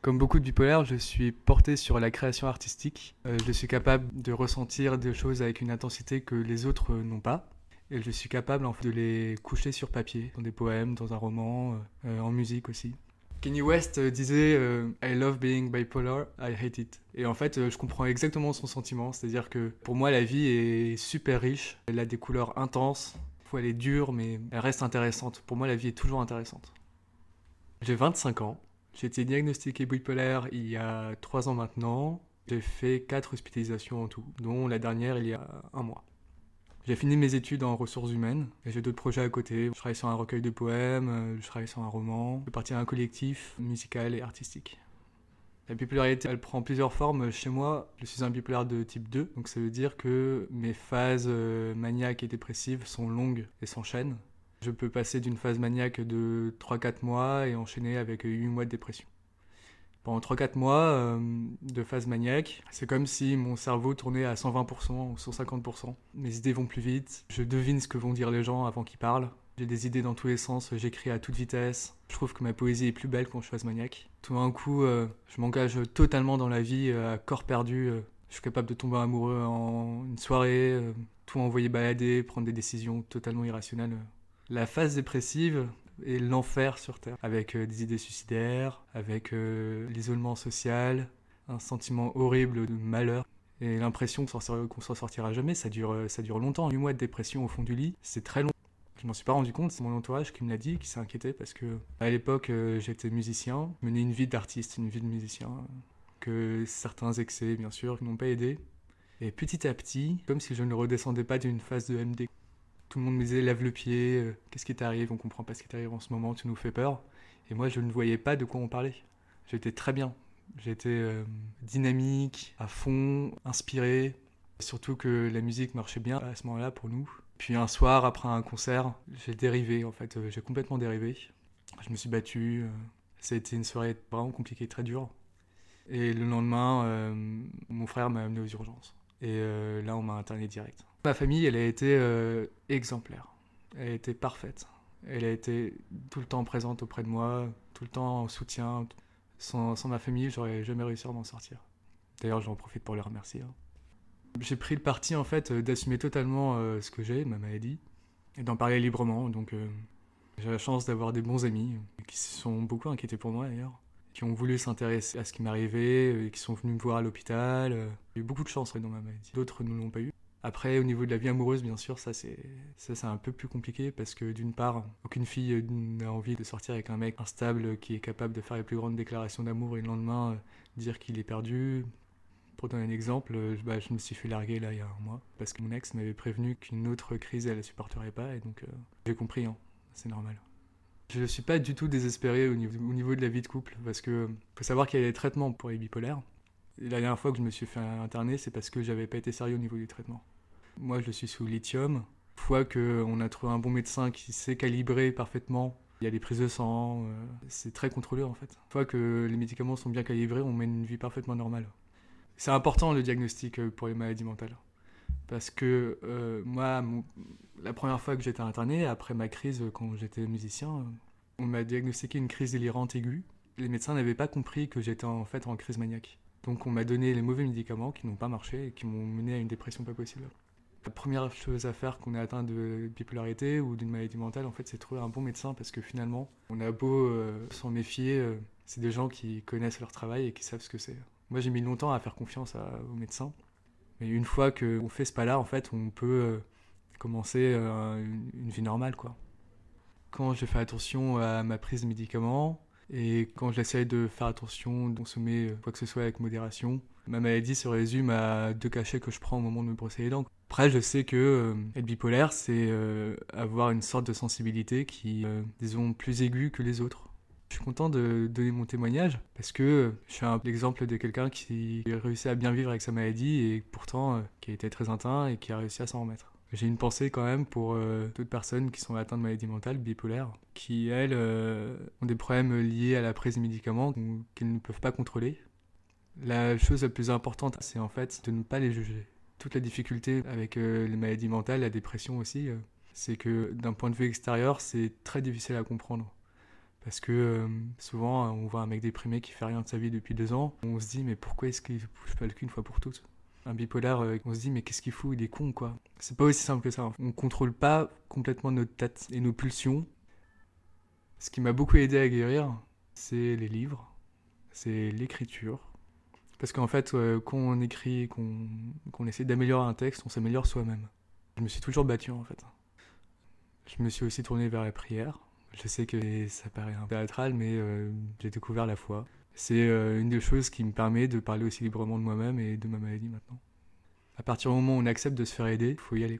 Comme beaucoup de bipolaires, je suis porté sur la création artistique. Euh, je suis capable de ressentir des choses avec une intensité que les autres n'ont pas. Et je suis capable en fait, de les coucher sur papier, dans des poèmes, dans un roman, euh, en musique aussi. Kanye West euh, disait I love being bipolar, I hate it. Et en fait, je comprends exactement son sentiment. C'est-à-dire que pour moi, la vie est super riche. Elle a des couleurs intenses. Parfois, elle est dure, mais elle reste intéressante. Pour moi, la vie est toujours intéressante. J'ai 25 ans. J'ai été diagnostiqué bipolaire il y a 3 ans maintenant. J'ai fait 4 hospitalisations en tout, dont la dernière il y a un mois. J'ai fini mes études en ressources humaines et j'ai d'autres projets à côté. Je travaille sur un recueil de poèmes, je travaille sur un roman, je fais à un collectif musical et artistique. La bipolarité, elle prend plusieurs formes. Chez moi, je suis un bipolaire de type 2, donc ça veut dire que mes phases euh, maniaques et dépressives sont longues et s'enchaînent. Je peux passer d'une phase maniaque de 3-4 mois et enchaîner avec 8 mois de dépression. Pendant 3-4 mois euh, de phase maniaque, c'est comme si mon cerveau tournait à 120% ou 150%. Mes idées vont plus vite, je devine ce que vont dire les gens avant qu'ils parlent. J'ai des idées dans tous les sens, j'écris à toute vitesse. Je trouve que ma poésie est plus belle quand je phase maniaque. Tout d'un coup, euh, je m'engage totalement dans la vie, euh, à corps perdu. je suis capable de tomber amoureux en une soirée, tout envoyer balader, prendre des décisions totalement irrationnelles la phase dépressive est l'enfer sur Terre, avec euh, des idées suicidaires, avec euh, l'isolement social, un sentiment horrible de malheur. Et l'impression qu'on s'en sortira jamais, ça dure, euh, longtemps. 8 mois de dépression au fond du lit, c'est très long. Je m'en suis pas rendu compte, c'est mon entourage qui me l'a dit, qui s'est inquiété parce que à l'époque j'étais musicien, menais une vie d'artiste, une vie de musicien, que certains excès bien sûr n'ont pas aidé. Et petit à petit, comme si je ne redescendais pas d'une phase de MD. Tout le monde me disait lève le pied, euh, qu'est-ce qui t'arrive, on comprend pas ce qui t'arrive en ce moment, tu nous fais peur. Et moi, je ne voyais pas de quoi on parlait. J'étais très bien. J'étais euh, dynamique, à fond, inspiré. Surtout que la musique marchait bien à ce moment-là pour nous. Puis un soir, après un concert, j'ai dérivé en fait, euh, j'ai complètement dérivé. Je me suis battu. ça a été une soirée vraiment compliquée, très dure. Et le lendemain, mon frère m'a amené aux urgences. Et là, on m'a interné direct. Ma famille, elle a été euh, exemplaire. Elle a été parfaite. Elle a été tout le temps présente auprès de moi, tout le temps en soutien. Sans, ma famille, j'aurais jamais réussi à m'en sortir. D'ailleurs, j'en profite pour les remercier. Hein. J'ai pris le parti en fait d'assumer totalement euh, ce que j'ai, ma maladie, et d'en parler librement. Donc, euh, j'ai la chance d'avoir des bons amis qui se sont beaucoup inquiétés pour moi d'ailleurs, qui ont voulu s'intéresser à ce qui m'arrivait, et qui sont venus me voir à l'hôpital. J'ai eu beaucoup de chance dans ma maladie. D'autres ne l'ont pas eu. Après, au niveau de la vie amoureuse, bien sûr, ça c'est ça c'est un peu plus compliqué parce que d'une part, aucune fille n'a envie de sortir avec un mec instable qui est capable de faire les plus grandes déclarations d'amour et le lendemain euh, dire qu'il est perdu. Pour donner un exemple, euh, bah, je me suis fait larguer là il y a un mois parce que mon ex m'avait prévenu qu'une autre crise elle ne supporterait pas et donc euh, j'ai compris, hein, c'est normal. Je ne suis pas du tout désespéré au niveau, au niveau de la vie de couple parce que faut savoir qu'il y a des traitements pour les bipolaires la dernière fois que je me suis fait interner, c'est parce que j'avais pas été sérieux au niveau du traitement. Moi, je suis sous lithium. Une fois qu'on a trouvé un bon médecin qui sait calibrer parfaitement, il y a des prises de sang, euh, c'est très contrôlé en fait. Une fois que les médicaments sont bien calibrés, on mène une vie parfaitement normale. C'est important le diagnostic euh, pour les maladies mentales. Parce que euh, moi, la première fois que j'étais interné, après ma crise quand j'étais musicien, on m'a diagnostiqué une crise délirante aiguë. Les médecins n'avaient pas compris que j'étais en fait en crise maniaque. Donc on m'a donné les mauvais médicaments qui n'ont pas marché et qui m'ont mené à une dépression pas possible. La première chose à faire qu'on est atteint de bipolarité ou d'une maladie mentale, en fait, c'est trouver un bon médecin parce que finalement, on a beau euh, s'en méfier, euh, c'est des gens qui connaissent leur travail et qui savent ce que c'est. Moi, j'ai mis longtemps à faire confiance aux médecins. Mais une fois qu'on fait ce pas-là, en fait, on peut euh, commencer une, une, vie normale, quoi. Quand je fais attention à ma prise de médicaments, et quand j'essaye de faire attention, de consommer quoi que ce soit avec modération, ma maladie se résume à deux cachets que je prends au moment de me brosser les dents. Après, je sais que euh, être bipolaire, c'est euh, avoir une sorte de sensibilité qui, euh, disons, plus aiguë que les autres. Je suis content de donner mon témoignage parce que je suis un exemple de quelqu'un qui a réussi à bien vivre avec sa maladie et pourtant qui a été très atteint et qui a réussi à s'en remettre. J'ai une pensée quand même pour euh, d'autres personnes qui sont atteintes de maladies mentales, bipolaires, qui elles euh, ont des problèmes liés à la prise de médicaments qu'ils ne peuvent pas contrôler. La chose la plus importante, c'est en fait de ne pas les juger. Toute la difficulté avec euh, les maladies mentales, la dépression aussi, c'est que d'un point de vue extérieur, c'est très difficile à comprendre. Parce que euh, souvent, on voit un mec déprimé qui fait rien de sa vie depuis deux ans. On se dit, mais pourquoi est-ce qu'il bouge pas le cul une fois pour toutes? Un bipolaire, euh, on se dit, mais qu'est-ce qu'il fout Il est con, quoi. C'est pas aussi simple que ça. On contrôle pas complètement notre tête et nos pulsions. Ce qui m'a beaucoup aidé à guérir, c'est les livres, c'est l'écriture. Parce qu'en fait, euh, quand on écrit, qu'on essaie d'améliorer un texte, on s'améliore soi-même. Je me suis toujours battu, en fait. Je me suis aussi tourné vers la prière je sais que ça paraît un peu théâtral, mais euh, j'ai découvert la foi. C'est euh, une des choses qui me permet de parler aussi librement de moi-même et de ma maladie maintenant. À partir du moment où on accepte de se faire aider, il faut y aller.